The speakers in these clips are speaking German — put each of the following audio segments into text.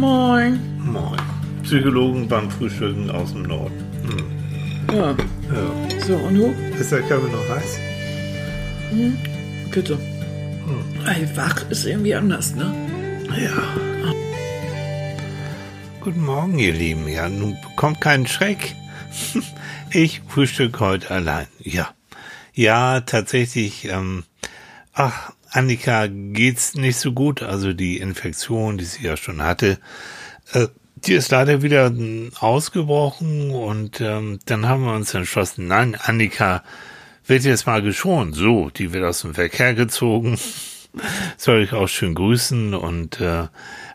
Moin. Moin. Psychologen beim Frühstücken aus dem Norden. Hm. Ja. Ja. So, und du? Ist der Körper noch heiß? Bitte. Ey, wach ist irgendwie anders, ne? Ja. Guten Morgen, ihr Lieben. Ja, nun bekommt keinen Schreck. Ich frühstück heute allein. Ja. Ja, tatsächlich, ähm, ach, Annika geht's nicht so gut. Also die Infektion, die sie ja schon hatte, äh, die ist leider wieder ausgebrochen und ähm, dann haben wir uns entschlossen, nein, Annika wird jetzt mal geschont. So, die wird aus dem Verkehr gezogen. Soll ich auch schön grüßen und äh,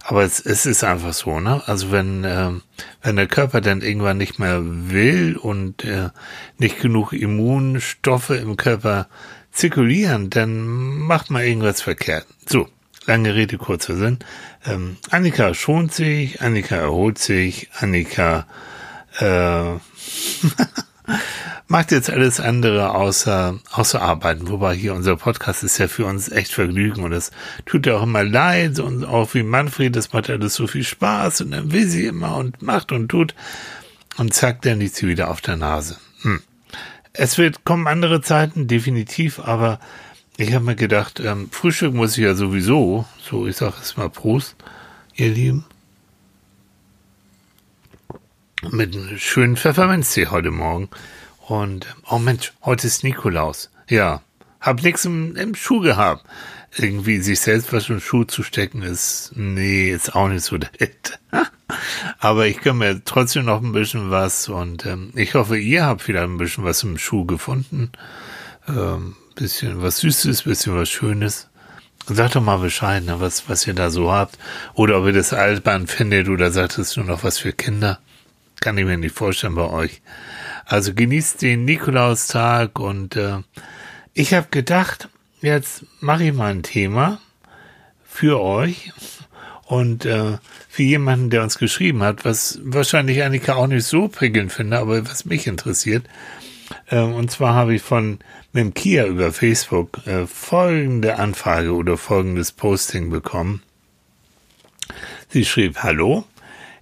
aber es, es ist einfach so, ne? Also wenn äh, wenn der Körper dann irgendwann nicht mehr will und äh, nicht genug Immunstoffe im Körper zirkulieren, dann macht man irgendwas verkehrt. So, lange Rede, kurzer Sinn. Ähm, Annika schont sich, Annika erholt sich, Annika äh, macht jetzt alles andere außer, außer arbeiten. Wobei hier unser Podcast ist ja für uns echt Vergnügen und es tut ja auch immer leid und auch wie Manfred, das macht alles so viel Spaß und dann will sie immer und macht und tut und zack, dann liegt sie wieder auf der Nase. Es wird kommen andere Zeiten, definitiv, aber ich habe mir gedacht, ähm, Frühstück muss ich ja sowieso, so ich sage es mal Prost, ihr Lieben. Mit einem schönen Pfefferminztee heute Morgen. Und, oh Mensch, heute ist Nikolaus. Ja, hab nix im, im Schuh gehabt. Irgendwie sich selbst was im Schuh zu stecken ist, nee, ist auch nicht so der Hit. Aber ich kann mir trotzdem noch ein bisschen was und ähm, ich hoffe, ihr habt wieder ein bisschen was im Schuh gefunden. Ähm, bisschen was Süßes, bisschen was Schönes. Sagt doch mal Bescheid, ne, was, was ihr da so habt. Oder ob ihr das albern findet oder sagt es nur noch was für Kinder. Kann ich mir nicht vorstellen bei euch. Also genießt den Nikolaustag und äh, ich habe gedacht, jetzt mache ich mal ein Thema für euch und äh, für jemanden, der uns geschrieben hat, was wahrscheinlich Annika auch nicht so prickelnd finde, aber was mich interessiert. Äh, und zwar habe ich von mit Kia über Facebook äh, folgende Anfrage oder folgendes Posting bekommen. Sie schrieb, Hallo,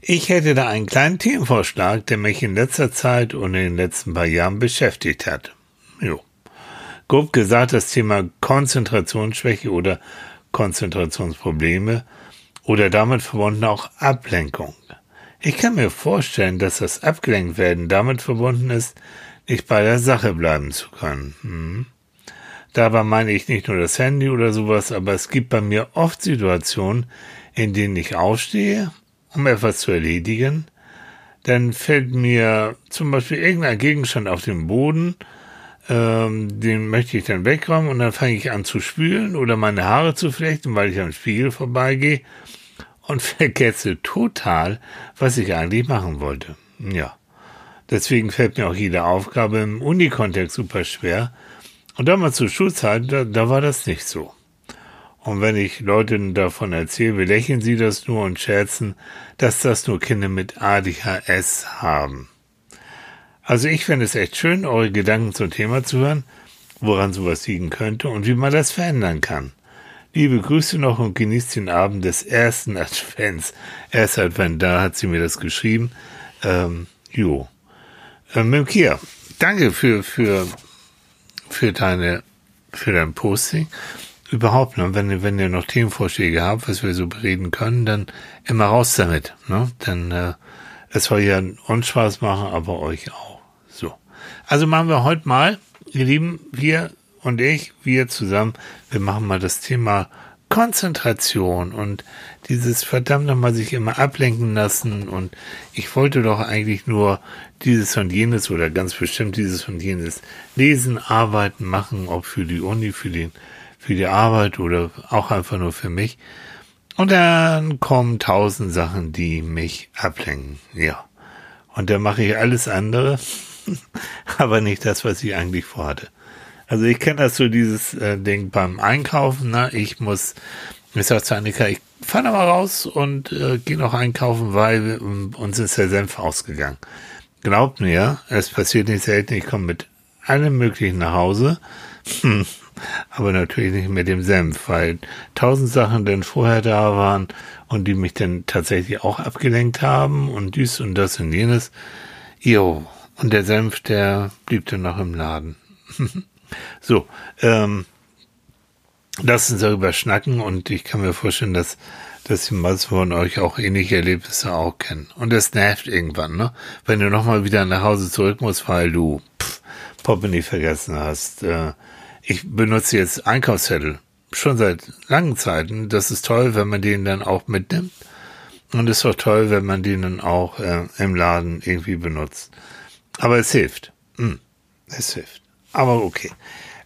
ich hätte da einen kleinen Themenvorschlag, der mich in letzter Zeit und in den letzten paar Jahren beschäftigt hat. Jo. Grob gesagt das Thema Konzentrationsschwäche oder Konzentrationsprobleme oder damit verbunden auch Ablenkung. Ich kann mir vorstellen, dass das Abgelenktwerden damit verbunden ist, nicht bei der Sache bleiben zu können. Hm. Dabei meine ich nicht nur das Handy oder sowas, aber es gibt bei mir oft Situationen, in denen ich aufstehe, um etwas zu erledigen. Dann fällt mir zum Beispiel irgendein Gegenstand auf den Boden, ähm, den möchte ich dann wegräumen und dann fange ich an zu spülen oder meine Haare zu flechten, weil ich am Spiegel vorbeigehe und vergesse total, was ich eigentlich machen wollte. Ja. Deswegen fällt mir auch jede Aufgabe im Unikontext super schwer. Und damals zur Schulzeit, da, da war das nicht so. Und wenn ich Leuten davon erzähle, belächeln sie das nur und scherzen, dass das nur Kinder mit ADHS haben. Also ich fände es echt schön, eure Gedanken zum Thema zu hören, woran sowas liegen könnte und wie man das verändern kann. Liebe Grüße noch und genießt den Abend des ersten Advents. Erst Advent, da hat sie mir das geschrieben. Ähm, jo. Ähm, Mimkia, danke für, für, für deine, für dein Posting. Überhaupt, ne? wenn, ihr, wenn ihr noch Themenvorschläge habt, was wir so bereden können, dann immer raus damit. Ne? Denn äh, es soll ja uns Spaß machen, aber euch auch. So. Also machen wir heute mal, ihr Lieben, wir und ich, wir zusammen, wir machen mal das Thema Konzentration und dieses verdammt nochmal sich immer ablenken lassen und ich wollte doch eigentlich nur dieses und jenes oder ganz bestimmt dieses und jenes lesen, arbeiten, machen, ob für die Uni, für den, für die Arbeit oder auch einfach nur für mich. Und dann kommen tausend Sachen, die mich ablenken. Ja. Und dann mache ich alles andere, aber nicht das, was ich eigentlich vorhatte. Also ich kenne das so dieses äh, Ding beim Einkaufen. Ne? Ich muss, ich sage zu Annika, ich fahre mal raus und äh, gehe noch einkaufen, weil um, uns ist der Senf ausgegangen. Glaubt mir, es passiert nicht selten, ich komme mit allem Möglichen nach Hause. Hm. aber natürlich nicht mit dem Senf, weil tausend Sachen dann vorher da waren und die mich dann tatsächlich auch abgelenkt haben und dies und das und jenes. Jo, und der Senf, der blieb dann noch im Laden. so, ähm, lass uns darüber schnacken und ich kann mir vorstellen, dass dass die meisten von euch auch ähnliche Erlebnisse auch kennen. Und das nervt irgendwann, ne? Wenn du nochmal wieder nach Hause zurück musst, weil du pff, Portemonnaie vergessen hast. Äh, ich benutze jetzt Einkaufszettel schon seit langen Zeiten. Das ist toll, wenn man den dann auch mitnimmt. Und es ist auch toll, wenn man den dann auch äh, im Laden irgendwie benutzt. Aber es hilft. Hm, es hilft. Aber okay.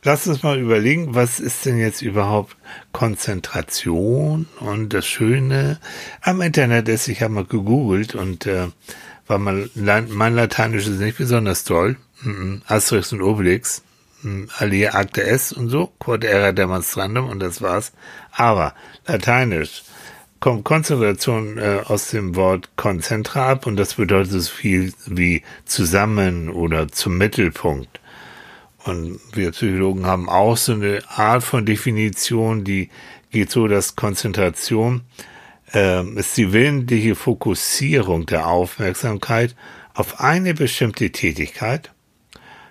Lass uns mal überlegen, was ist denn jetzt überhaupt Konzentration? Und das Schöne am Internet ist, ich habe mal gegoogelt und äh, war mal, mein Lateinisch ist nicht besonders toll. Mhm. Asterix und Obelix, mhm. Alia Acte S und so, Quod era demonstrandum und das war's. Aber Lateinisch kommt Konzentration äh, aus dem Wort Konzentra ab und das bedeutet so viel wie zusammen oder zum Mittelpunkt. Und wir Psychologen haben auch so eine Art von Definition, die geht so, dass Konzentration äh, ist die willentliche Fokussierung der Aufmerksamkeit auf eine bestimmte Tätigkeit,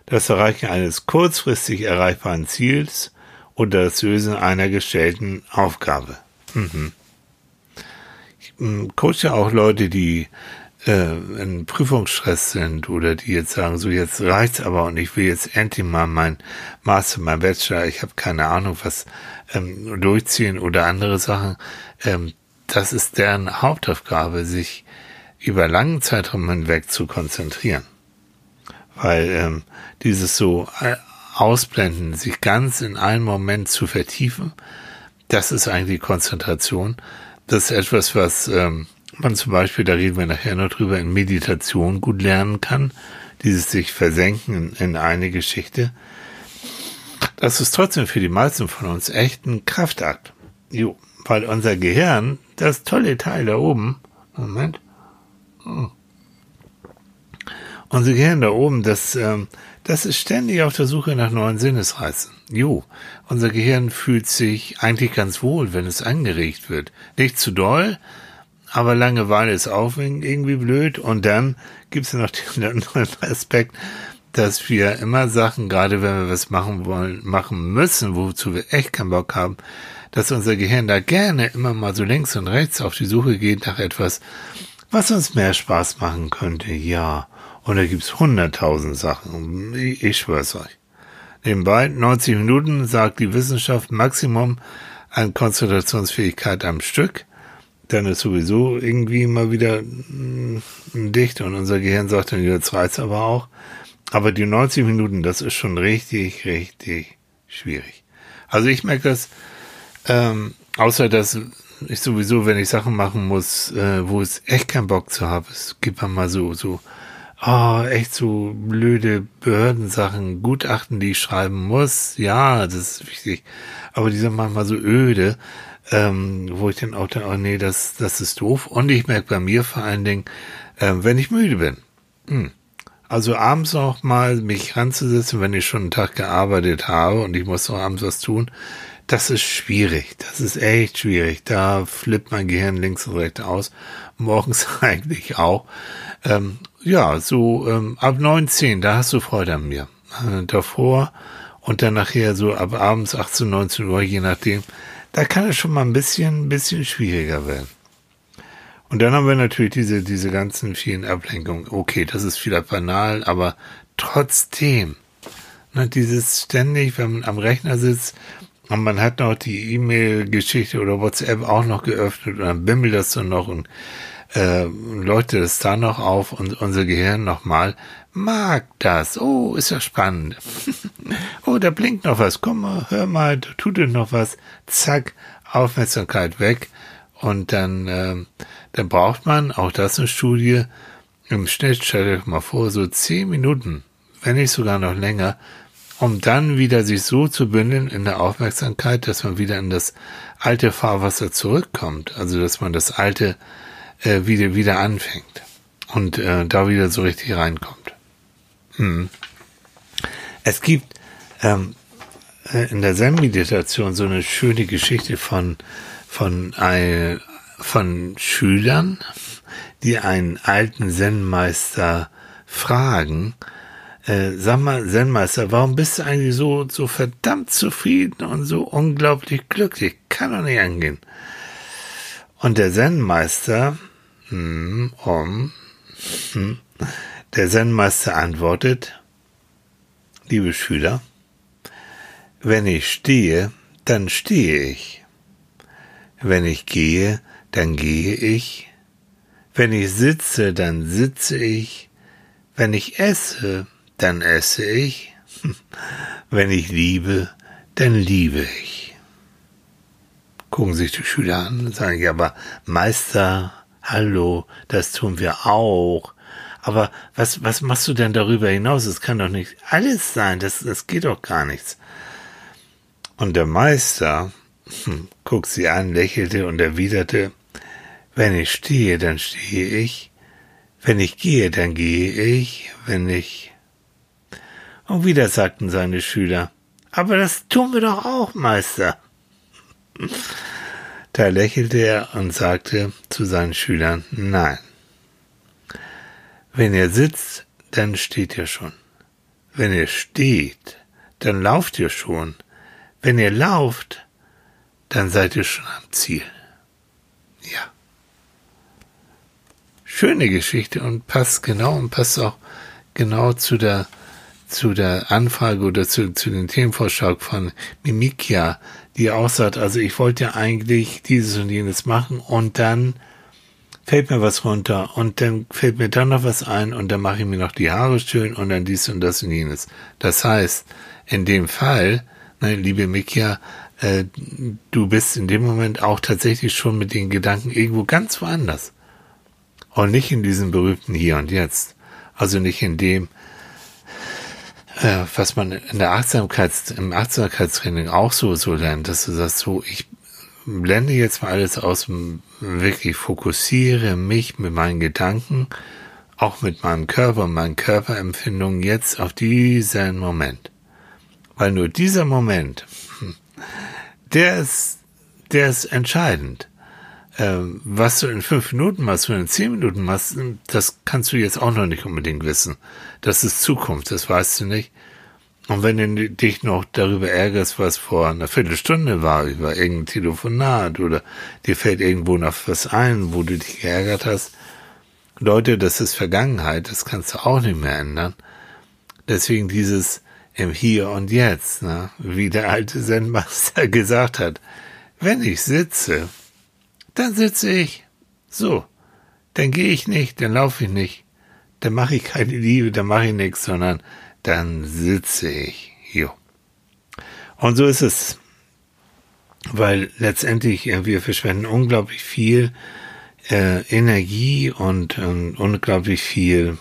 das Erreichen eines kurzfristig erreichbaren Ziels oder das Lösen einer gestellten Aufgabe. Mhm. Ich ähm, coache auch Leute, die äh, in Prüfungsstress sind oder die jetzt sagen, so jetzt reicht's aber und ich will jetzt endlich mal mein Master, mein Bachelor, ich habe keine Ahnung was ähm, durchziehen oder andere Sachen, ähm, das ist deren Hauptaufgabe, sich über langen Zeitraum hinweg zu konzentrieren. Weil ähm, dieses so äh, Ausblenden, sich ganz in einen Moment zu vertiefen, das ist eigentlich Konzentration. Das ist etwas, was ähm, man zum Beispiel, da reden wir nachher noch drüber, in Meditation gut lernen kann, dieses sich versenken in, in eine Geschichte. Das ist trotzdem für die meisten von uns echt ein Kraftakt. Jo, weil unser Gehirn, das tolle Teil da oben, Moment, hm. unser Gehirn da oben, das, ähm, das ist ständig auf der Suche nach neuen Sinnesreizen. Jo, unser Gehirn fühlt sich eigentlich ganz wohl, wenn es angeregt wird. Nicht zu doll, aber Langeweile ist auch irgendwie blöd. Und dann gibt es noch den anderen Aspekt, dass wir immer Sachen, gerade wenn wir was machen wollen, machen müssen, wozu wir echt keinen Bock haben, dass unser Gehirn da gerne immer mal so links und rechts auf die Suche geht nach etwas, was uns mehr Spaß machen könnte. Ja, und da gibt's hunderttausend Sachen. Ich, ich schwör's euch. Nebenbei, 90 Minuten sagt die Wissenschaft Maximum an Konzentrationsfähigkeit am Stück dann ist sowieso irgendwie mal wieder mm, dicht und unser Gehirn sagt dann, jetzt reizt aber auch. Aber die 90 Minuten, das ist schon richtig, richtig schwierig. Also ich merke das, ähm, außer dass ich sowieso, wenn ich Sachen machen muss, äh, wo es echt keinen Bock zu habe, es gibt mal so, so, oh, echt so blöde Behördensachen, Gutachten, die ich schreiben muss. Ja, das ist wichtig. Aber die sind manchmal so öde ähm, wo ich dann auch denke, oh nee, das, das ist doof. Und ich merke bei mir vor allen Dingen, äh, wenn ich müde bin. Hm. Also abends noch mal mich ranzusetzen, wenn ich schon einen Tag gearbeitet habe und ich muss noch abends was tun, das ist schwierig. Das ist echt schwierig. Da flippt mein Gehirn links und rechts aus. Morgens eigentlich auch. Ähm, ja, so ähm, ab 19, da hast du Freude an mir. Äh, davor und dann nachher so ab abends 18, 19 Uhr, je nachdem, da kann es schon mal ein bisschen, ein bisschen schwieriger werden. Und dann haben wir natürlich diese, diese ganzen vielen Ablenkungen. Okay, das ist vielleicht banal, aber trotzdem, ne, dieses ständig, wenn man am Rechner sitzt und man hat noch die E-Mail-Geschichte oder WhatsApp auch noch geöffnet und dann bimmelt das so noch und äh, leuchtet es da noch auf und unser Gehirn nochmal mag das. Oh, ist ja spannend. oh, da blinkt noch was. Komm mal, hör mal, da tut es noch was. Zack, Aufmerksamkeit weg. Und dann, äh, dann braucht man, auch das eine Studie, im Schnitt, stell dir mal vor, so zehn Minuten, wenn nicht sogar noch länger, um dann wieder sich so zu bündeln in der Aufmerksamkeit, dass man wieder in das alte Fahrwasser zurückkommt. Also, dass man das alte äh, wieder, wieder anfängt und äh, da wieder so richtig reinkommt. Hm. Es gibt ähm, äh, in der Zen-Meditation so eine schöne Geschichte von, von, ein, von Schülern, die einen alten Zen-Meister fragen, äh, sag mal, Zen-Meister, warum bist du eigentlich so, so verdammt zufrieden und so unglaublich glücklich? Kann doch nicht angehen. Und der Zen-Meister, hm, um, hm, der Zen-Meister antwortet, liebe Schüler, wenn ich stehe, dann stehe ich. Wenn ich gehe, dann gehe ich. Wenn ich sitze, dann sitze ich. Wenn ich esse, dann esse ich. Wenn ich liebe, dann liebe ich. Gucken sich die Schüler an und sagen, ja, aber Meister, hallo, das tun wir auch. Aber was, was machst du denn darüber hinaus? Es kann doch nicht alles sein. Das, das geht doch gar nichts. Und der Meister hm, guckt sie an, lächelte und erwiderte, wenn ich stehe, dann stehe ich. Wenn ich gehe, dann gehe ich. Wenn ich. Und wieder sagten seine Schüler, aber das tun wir doch auch, Meister. Da lächelte er und sagte zu seinen Schülern, nein. Wenn ihr sitzt, dann steht ihr schon. Wenn ihr steht, dann lauft ihr schon. Wenn ihr lauft, dann seid ihr schon am Ziel. Ja. Schöne Geschichte und passt genau und passt auch genau zu der zu der Anfrage oder zu, zu den Themenvorschlag von Mimikia, die auch sagt, also ich wollte ja eigentlich dieses und jenes machen und dann fällt mir was runter und dann fällt mir dann noch was ein und dann mache ich mir noch die Haare schön und dann dies und das und jenes. Das heißt, in dem Fall ne, liebe Mikia, äh, du bist in dem Moment auch tatsächlich schon mit den Gedanken irgendwo ganz woanders. Und nicht in diesem berühmten Hier und Jetzt. Also nicht in dem, äh, was man in der Achtsamkeits, im Achtsamkeitstraining auch so, so lernt, dass du sagst, so, ich blende jetzt mal alles aus, wirklich fokussiere mich mit meinen Gedanken, auch mit meinem Körper, meinen Körperempfindungen jetzt auf diesen Moment. Weil nur dieser Moment, der ist, der ist entscheidend. Ähm, was du in fünf Minuten machst, wenn du in zehn Minuten machst, das kannst du jetzt auch noch nicht unbedingt wissen. Das ist Zukunft, das weißt du nicht. Und wenn du dich noch darüber ärgerst, was vor einer Viertelstunde war, über irgendein Telefonat oder dir fällt irgendwo noch was ein, wo du dich geärgert hast, Leute, das ist Vergangenheit, das kannst du auch nicht mehr ändern. Deswegen dieses im Hier und Jetzt, ne? wie der alte Zen-Master gesagt hat. Wenn ich sitze, dann sitze ich. So. Dann gehe ich nicht, dann laufe ich nicht, dann mache ich keine Liebe, dann mache ich nichts, sondern dann sitze ich. Jo. Und so ist es. Weil letztendlich wir verschwenden unglaublich viel äh, Energie und ähm, unglaublich viel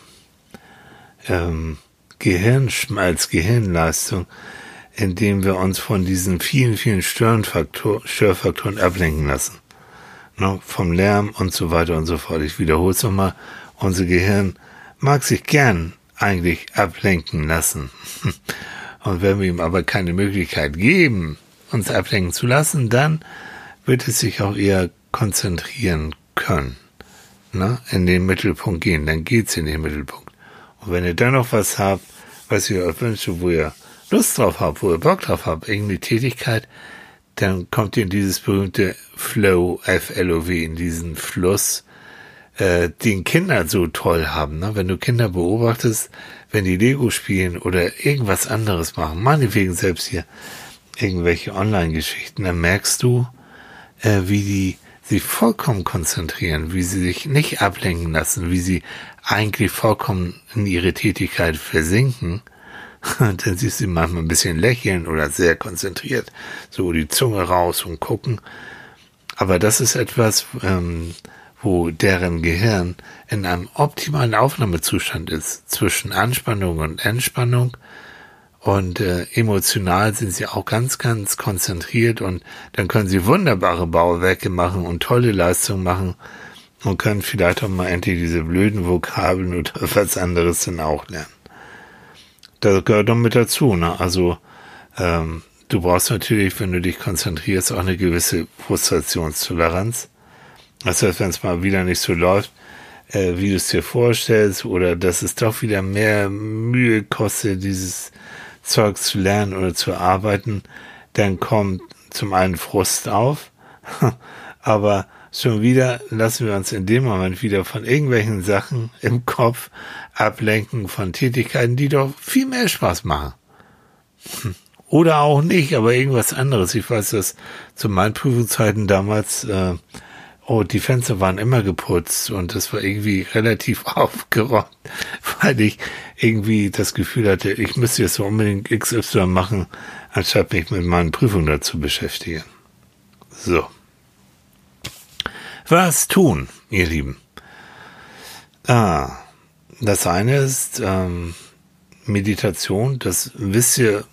ähm, Gehirnschmalz, Gehirnleistung, indem wir uns von diesen vielen, vielen Störfaktor, Störfaktoren ablenken lassen. Ne, vom Lärm und so weiter und so fort. Ich wiederhole es nochmal. Unser Gehirn mag sich gern eigentlich ablenken lassen. Und wenn wir ihm aber keine Möglichkeit geben, uns ablenken zu lassen, dann wird es sich auch eher konzentrieren können. Ne? In den Mittelpunkt gehen, dann geht's in den Mittelpunkt. Und wenn ihr dann noch was habt, was ihr euch wünscht, wo ihr Lust drauf habt, wo ihr Bock drauf habt, irgendwie Tätigkeit, dann kommt ihr in dieses berühmte Flow, F-L-O-W, in diesen Fluss, äh, den Kinder so toll haben. Ne? Wenn du Kinder beobachtest, wenn die Lego spielen oder irgendwas anderes machen, meinetwegen selbst hier irgendwelche Online-Geschichten, dann merkst du, äh, wie die sich vollkommen konzentrieren, wie sie sich nicht ablenken lassen, wie sie eigentlich vollkommen in ihre Tätigkeit versinken, dann siehst du manchmal ein bisschen lächeln oder sehr konzentriert, so die Zunge raus und gucken. Aber das ist etwas, ähm, wo deren Gehirn in einem optimalen Aufnahmezustand ist zwischen Anspannung und Entspannung und äh, emotional sind sie auch ganz, ganz konzentriert und dann können sie wunderbare Bauwerke machen und tolle Leistungen machen und können vielleicht auch mal endlich diese blöden Vokabeln oder was anderes dann auch lernen. Das gehört doch mit dazu, ne? Also ähm, du brauchst natürlich, wenn du dich konzentrierst, auch eine gewisse Frustrationstoleranz. Das heißt, wenn es mal wieder nicht so läuft, äh, wie du es dir vorstellst, oder dass es doch wieder mehr Mühe kostet, dieses Zeug zu lernen oder zu arbeiten, dann kommt zum einen Frust auf, aber schon wieder lassen wir uns in dem Moment wieder von irgendwelchen Sachen im Kopf ablenken, von Tätigkeiten, die doch viel mehr Spaß machen. Oder auch nicht, aber irgendwas anderes. Ich weiß, dass zu meinen Prüfungszeiten damals, äh, oh, die Fenster waren immer geputzt und das war irgendwie relativ aufgeräumt, weil ich irgendwie das Gefühl hatte, ich müsste jetzt so unbedingt XY machen, anstatt mich mit meinen Prüfungen dazu beschäftigen. So. Was tun, ihr Lieben? Ah, das eine ist ähm, Meditation, das wisst ihr,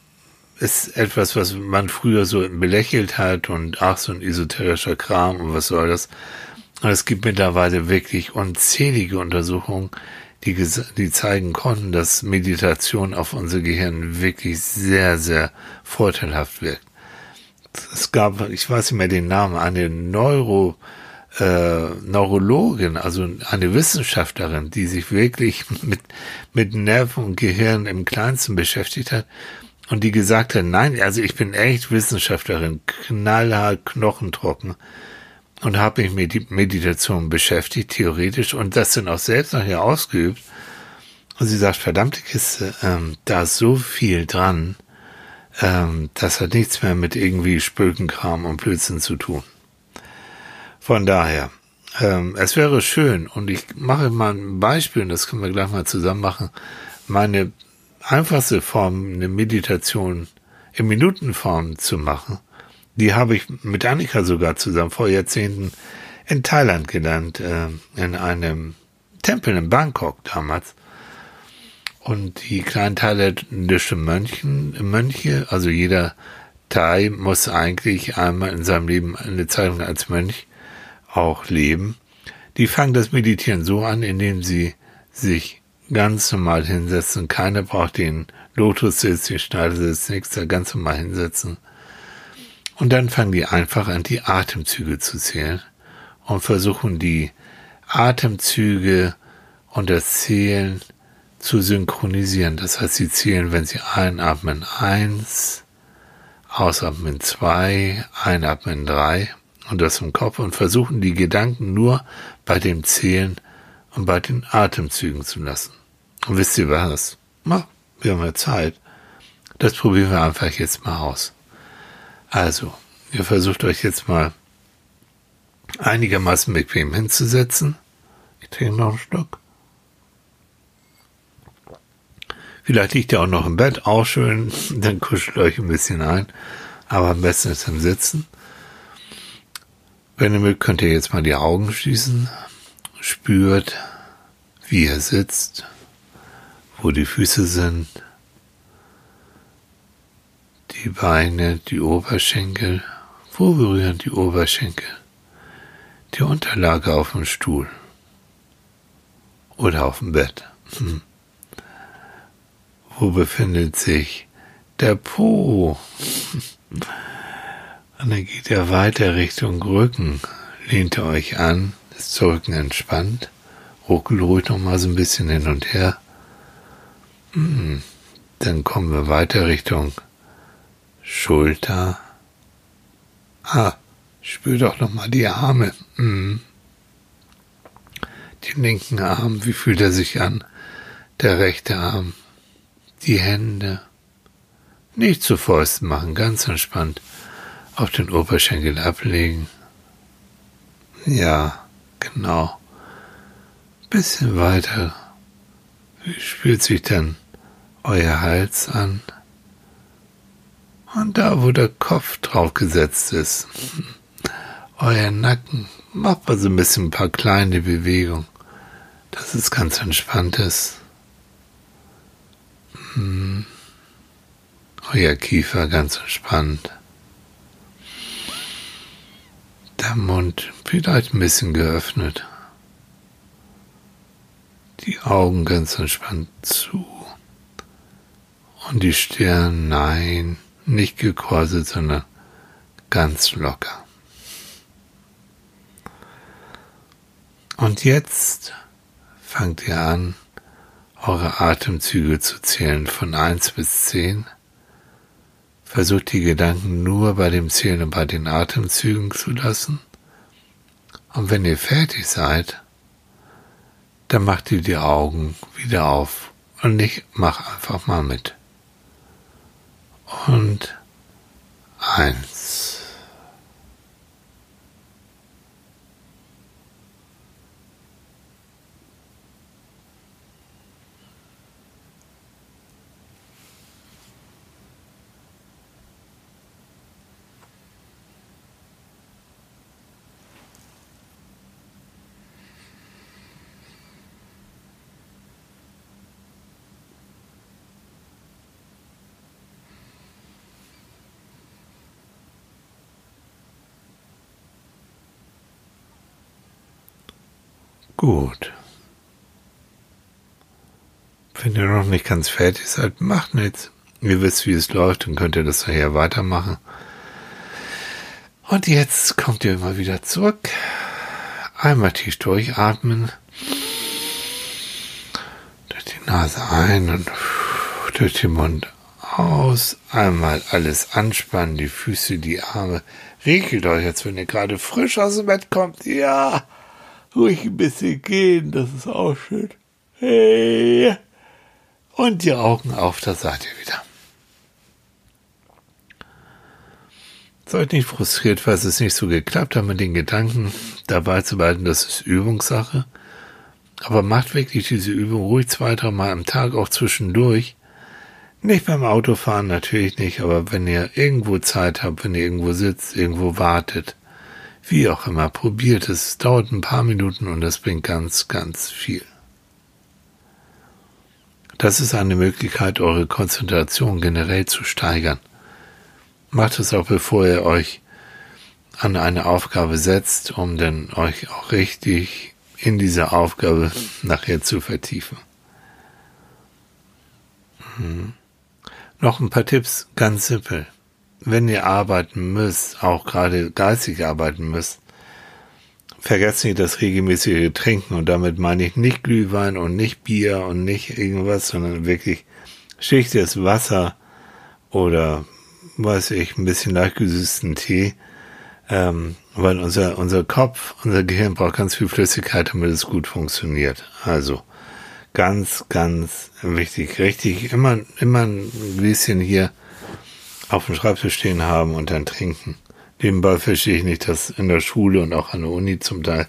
ist etwas, was man früher so belächelt hat und ach, so ein esoterischer Kram und was soll das. Und es gibt mittlerweile wirklich unzählige Untersuchungen, die, die zeigen konnten, dass Meditation auf unser Gehirn wirklich sehr, sehr vorteilhaft wirkt. Es gab, ich weiß nicht mehr den Namen, eine Neuro, äh, Neurologin, also eine Wissenschaftlerin, die sich wirklich mit, mit Nerven und Gehirn im Kleinsten beschäftigt hat und die gesagt hat, nein, also ich bin echt Wissenschaftlerin, knallhart, knochentrocken und habe mich mit Meditation beschäftigt, theoretisch, und das dann auch selbst nachher ausgeübt. Und sie sagt, verdammte Kiste, ähm, da ist so viel dran, ähm, das hat nichts mehr mit irgendwie Spökenkram und Blödsinn zu tun. Von daher, ähm, es wäre schön, und ich mache mal ein Beispiel, und das können wir gleich mal zusammen machen. Meine einfachste Form, eine Meditation in Minutenform zu machen, die habe ich mit Annika sogar zusammen vor Jahrzehnten in Thailand gelernt, äh, in einem Tempel in Bangkok damals. Und die kleinen thailändischen Mönchen, Mönche, also jeder Thai muss eigentlich einmal in seinem Leben eine Zeit lang als Mönch auch leben, die fangen das Meditieren so an, indem sie sich ganz normal hinsetzen. Keiner braucht den Lotussitz, den Schneidersitz, nichts, da ganz normal hinsetzen. Und dann fangen die einfach an, die Atemzüge zu zählen und versuchen die Atemzüge und das Zählen zu synchronisieren. Das heißt, sie zählen, wenn sie einatmen, eins, ausatmen zwei, einatmen drei und das im Kopf und versuchen die Gedanken nur bei dem Zählen und bei den Atemzügen zu lassen. Und wisst ihr was? Na, wir haben ja Zeit. Das probieren wir einfach jetzt mal aus. Also, ihr versucht euch jetzt mal einigermaßen bequem hinzusetzen. Ich trinke noch einen Stück. Vielleicht liegt ihr auch noch im Bett, auch schön, dann kuschelt euch ein bisschen ein. Aber am besten ist im Sitzen. Wenn ihr mögt, könnt ihr jetzt mal die Augen schließen. Spürt, wie ihr sitzt, wo die Füße sind, die Beine, die Oberschenkel. Wo berühren die Oberschenkel? Die Unterlage auf dem Stuhl oder auf dem Bett. Hm. Wo befindet sich der Po? Dann geht er weiter Richtung Rücken. Lehnt ihr euch an, ist der Rücken entspannt. Ruckelt ruhig noch mal so ein bisschen hin und her. Hm. Dann kommen wir weiter Richtung Schulter. Ah, spür doch noch mal die Arme. Hm. Den linken Arm, wie fühlt er sich an? Der rechte Arm. Die Hände. Nicht zu Fäusten machen, ganz entspannt auf den Oberschenkel ablegen. Ja, genau. Bisschen weiter. Wie spürt sich dann euer Hals an? Und da, wo der Kopf drauf gesetzt ist, euer Nacken, macht mal so ein bisschen ein paar kleine Bewegungen, dass es ganz entspannt ist. Hm. Euer Kiefer ganz entspannt. Der Mund vielleicht ein bisschen geöffnet. Die Augen ganz entspannt zu. Und die Stirn, nein, Nicht gekorset, sondern ganz locker. Und jetzt fangt ihr an, eure Atemzüge zu zählen von 1 bis 10. Versucht die Gedanken nur bei dem Zählen und bei den Atemzügen zu lassen. Und wenn ihr fertig seid, dann macht ihr die Augen wieder auf und ich mach einfach mal mit. Und eins. Gut. Wenn ihr noch nicht ganz fertig seid, macht nichts. Ihr wisst, wie es läuft und könnt ihr das nachher weitermachen. Und jetzt kommt ihr immer wieder zurück. Einmal tief durchatmen. Durch die Nase ein und durch den Mund aus. Einmal alles anspannen, die Füße, die Arme. Regelt euch, als wenn ihr gerade frisch aus dem Bett kommt. Ja ruhig ein bisschen gehen, das ist auch schön. Hey. Und die Augen auf, da seid ihr wieder. Seid nicht frustriert, falls es nicht so geklappt hat mit den Gedanken dabei zu behalten, das ist Übungssache. Aber macht wirklich diese Übung ruhig zwei, drei Mal am Tag, auch zwischendurch. Nicht beim Autofahren natürlich nicht, aber wenn ihr irgendwo Zeit habt, wenn ihr irgendwo sitzt, irgendwo wartet, wie auch immer, probiert es. Dauert ein paar Minuten und das bringt ganz, ganz viel. Das ist eine Möglichkeit, eure Konzentration generell zu steigern. Macht es auch, bevor ihr euch an eine Aufgabe setzt, um dann euch auch richtig in diese Aufgabe nachher zu vertiefen. Mhm. Noch ein paar Tipps, ganz simpel wenn ihr arbeiten müsst, auch gerade geistig arbeiten müsst, vergesst nicht das regelmäßige Trinken. Und damit meine ich nicht Glühwein und nicht Bier und nicht irgendwas, sondern wirklich schichtes Wasser oder weiß ich, ein bisschen leicht gesüßten Tee, ähm, weil unser, unser Kopf, unser Gehirn braucht ganz viel Flüssigkeit, damit es gut funktioniert. Also ganz, ganz wichtig, richtig, immer, immer ein Gläschen hier auf dem Schreibtisch stehen haben und dann trinken. Nebenbei verstehe ich nicht, dass in der Schule und auch an der Uni zum Teil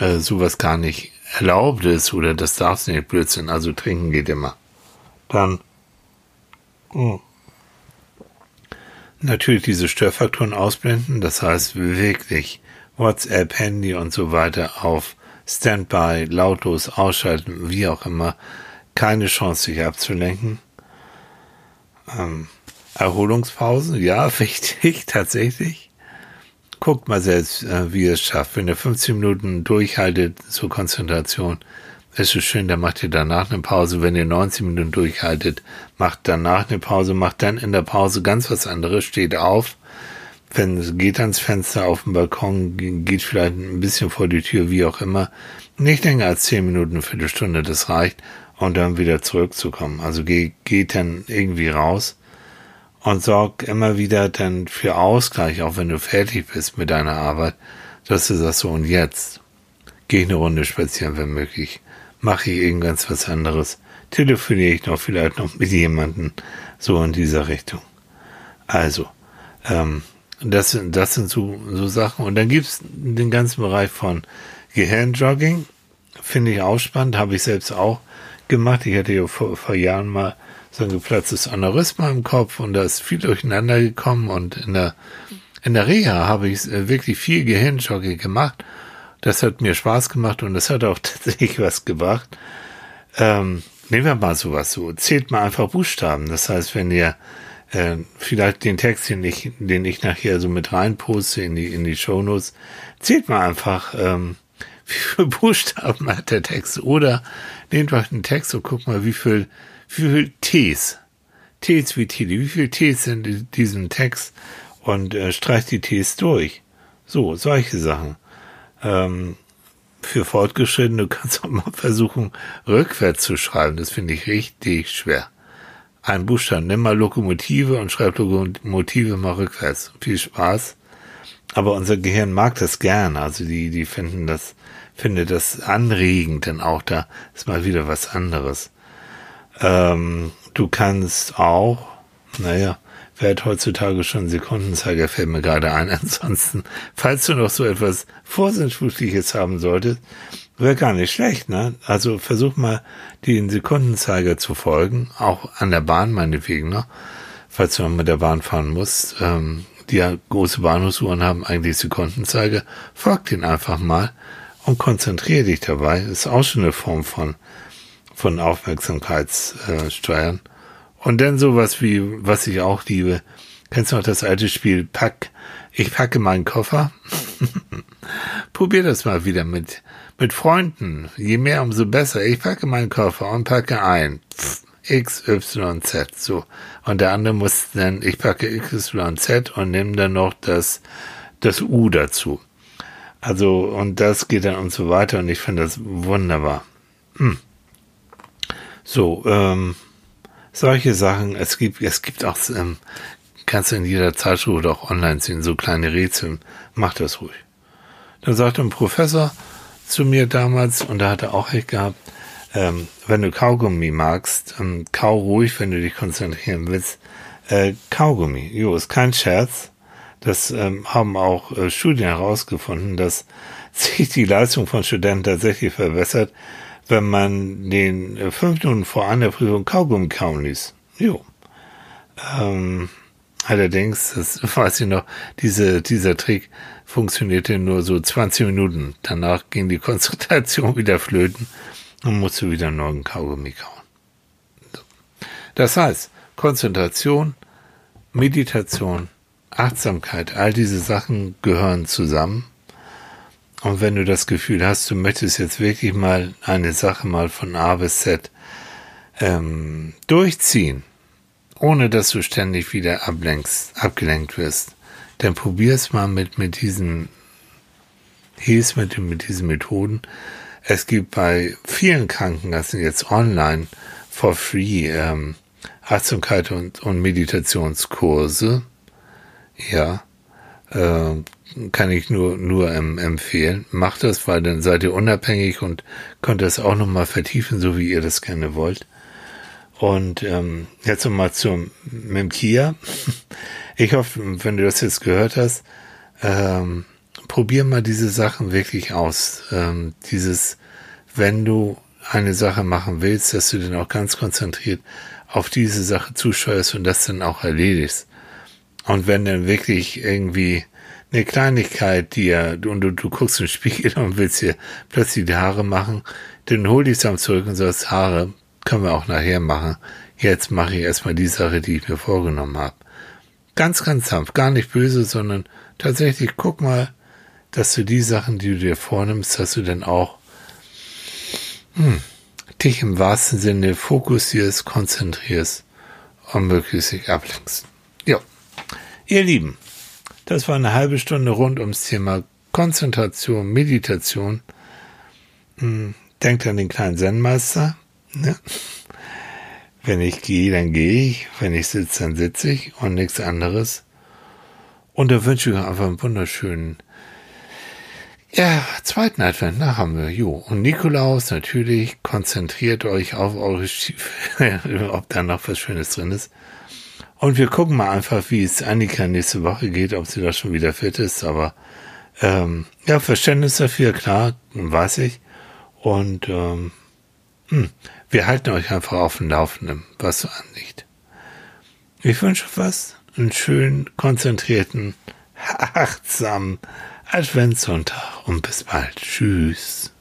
äh, sowas gar nicht erlaubt ist oder das darfst du nicht Blödsinn. Also trinken geht immer. Dann oh. natürlich diese Störfaktoren ausblenden. Das heißt wirklich WhatsApp, Handy und so weiter auf Standby, lautlos ausschalten, wie auch immer. Keine Chance, sich abzulenken. Ähm, Erholungspausen, ja, wichtig, tatsächlich. Guckt mal selbst, äh, wie ihr es schafft. Wenn ihr 15 Minuten durchhaltet zur Konzentration, ist es schön, dann macht ihr danach eine Pause. Wenn ihr 19 Minuten durchhaltet, macht danach eine Pause, macht dann in der Pause ganz was anderes, steht auf, wenn geht ans Fenster auf dem Balkon, geht vielleicht ein bisschen vor die Tür, wie auch immer. Nicht länger als 10 Minuten, eine Viertelstunde, das reicht, und dann wieder zurückzukommen. Also geht, geht dann irgendwie raus und sorg immer wieder dann für Ausgleich, auch wenn du fertig bist mit deiner Arbeit, dass du sagst so, und jetzt gehe ich eine Runde spazieren, wenn möglich, mache ich irgendwas was anderes, telefoniere ich noch vielleicht noch mit jemandem, so in dieser Richtung. Also, ähm, das, das sind so, so Sachen. Und dann gibt's den ganzen Bereich von Gehirnjogging, finde ich auch spannend, habe ich selbst auch gemacht. Ich hatte ja vor, vor Jahren mal so ein geplatztes Aneurysma im Kopf und da ist viel durcheinander gekommen und in der, in der Reha habe ich äh, wirklich viel Gehirnschocke gemacht. Das hat mir Spaß gemacht und das hat auch tatsächlich was gebracht. Ähm, nehmen wir mal sowas so. Zählt mal einfach Buchstaben. Das heißt, wenn ihr äh, vielleicht den Text, den ich, den ich nachher so mit reinposte in die, in die Shownotes, zählt mal einfach, ähm, wie viele Buchstaben hat der Text. Oder nehmt euch einen Text und guckt mal, wie viel wie viel Ts, Ts wie Tilly, wie viele Ts sind in diesem Text und äh, streich die Ts durch. So, solche Sachen. Ähm, für Fortgeschrittene, du kannst auch mal versuchen, rückwärts zu schreiben. Das finde ich richtig schwer. Ein Buchstaben, nimm mal Lokomotive und schreib Lokomotive mal rückwärts. Viel Spaß. Aber unser Gehirn mag das gern. Also die, die finden das, finde das anregend, denn auch da ist mal wieder was anderes. Ähm, du kannst auch, naja, wer hat heutzutage schon Sekundenzeiger, fällt mir gerade ein. Ansonsten, falls du noch so etwas Vorsinnflutliches haben solltest, wäre gar nicht schlecht, ne? Also versuch mal, den Sekundenzeiger zu folgen, auch an der Bahn meinetwegen, ne? Falls du mal mit der Bahn fahren musst. Ähm, die ja große Bahnhofsuhren haben eigentlich Sekundenzeiger. Folg den einfach mal und konzentriere dich dabei. ist auch schon eine Form von, von Aufmerksamkeitssteuern. Und dann sowas wie, was ich auch liebe. Kennst du noch das alte Spiel Pack? Ich packe meinen Koffer. Probier das mal wieder mit, mit Freunden. Je mehr, umso besser. Ich packe meinen Koffer und packe ein. Pff, X, Y, Z. So. Und der andere muss dann, ich packe X, Y, Z und nehme dann noch das, das U dazu. Also, und das geht dann und so weiter und ich finde das wunderbar. Hm. So, ähm, solche Sachen, es gibt, es gibt auch, ähm, kannst du in jeder Zeitschrift oder auch online sehen, so kleine Rätsel, mach das ruhig. Dann sagte ein Professor zu mir damals, und da hat er auch recht gehabt, ähm, wenn du Kaugummi magst, ähm, kau ruhig, wenn du dich konzentrieren willst, äh, Kaugummi. Jo, ist kein Scherz. Das ähm, haben auch äh, Studien herausgefunden, dass sich die Leistung von Studenten tatsächlich verbessert, wenn man den äh, fünf Minuten vor einer Prüfung Kaugummi kauen ließ. Jo. Ähm, allerdings, das weiß ich noch, diese, dieser Trick funktionierte nur so 20 Minuten. Danach ging die Konzentration wieder flöten und musste wieder einen neuen Kaugummi kauen. Das heißt, Konzentration, Meditation, Achtsamkeit, all diese Sachen gehören zusammen. Und wenn du das Gefühl hast, du möchtest jetzt wirklich mal eine Sache mal von A bis Z ähm, durchziehen, ohne dass du ständig wieder ablenkst, abgelenkt wirst, dann probier es mal mit, mit diesen Hes, mit, mit diesen Methoden. Es gibt bei vielen Krankenkassen jetzt online for free ähm, Achtsamkeit und, und Meditationskurse. Ja, äh, kann ich nur, nur empfehlen. Macht das, weil dann seid ihr unabhängig und könnt das auch nochmal vertiefen, so wie ihr das gerne wollt. Und ähm, jetzt nochmal zum Memkia. Ich hoffe, wenn du das jetzt gehört hast, ähm, probier mal diese Sachen wirklich aus. Ähm, dieses, wenn du eine Sache machen willst, dass du dann auch ganz konzentriert auf diese Sache zuscheuerst und das dann auch erledigst. Und wenn dann wirklich irgendwie eine Kleinigkeit dir und du, du guckst im Spiegel und willst dir plötzlich die Haare machen, dann hol dich dann zurück und sagst, Haare können wir auch nachher machen. Jetzt mache ich erstmal die Sache, die ich mir vorgenommen habe. Ganz, ganz sanft, gar nicht böse, sondern tatsächlich guck mal, dass du die Sachen, die du dir vornimmst, dass du dann auch hm, dich im wahrsten Sinne fokussierst, konzentrierst und möglichst dich ablenkst. Ja, ihr Lieben, das war eine halbe Stunde rund ums Thema Konzentration, Meditation. Hm, denkt an den kleinen Zen-Meister. Ne? Wenn ich gehe, dann gehe ich. Wenn ich sitze, dann sitze ich und nichts anderes. Und da wünsche ich euch einfach einen wunderschönen, ja, zweiten Advent, da haben wir, jo. Und Nikolaus, natürlich, konzentriert euch auf eure Stiefel, ob da noch was Schönes drin ist. Und wir gucken mal einfach, wie es Annika nächste Woche geht, ob sie da schon wieder fit ist. Aber ähm, ja, Verständnis dafür, klar, weiß ich. Und ähm, hm, wir halten euch einfach auf dem Laufenden, was so anliegt. Ich wünsche was, einen schönen, konzentrierten, achtsamen Adventssonntag und bis bald. Tschüss.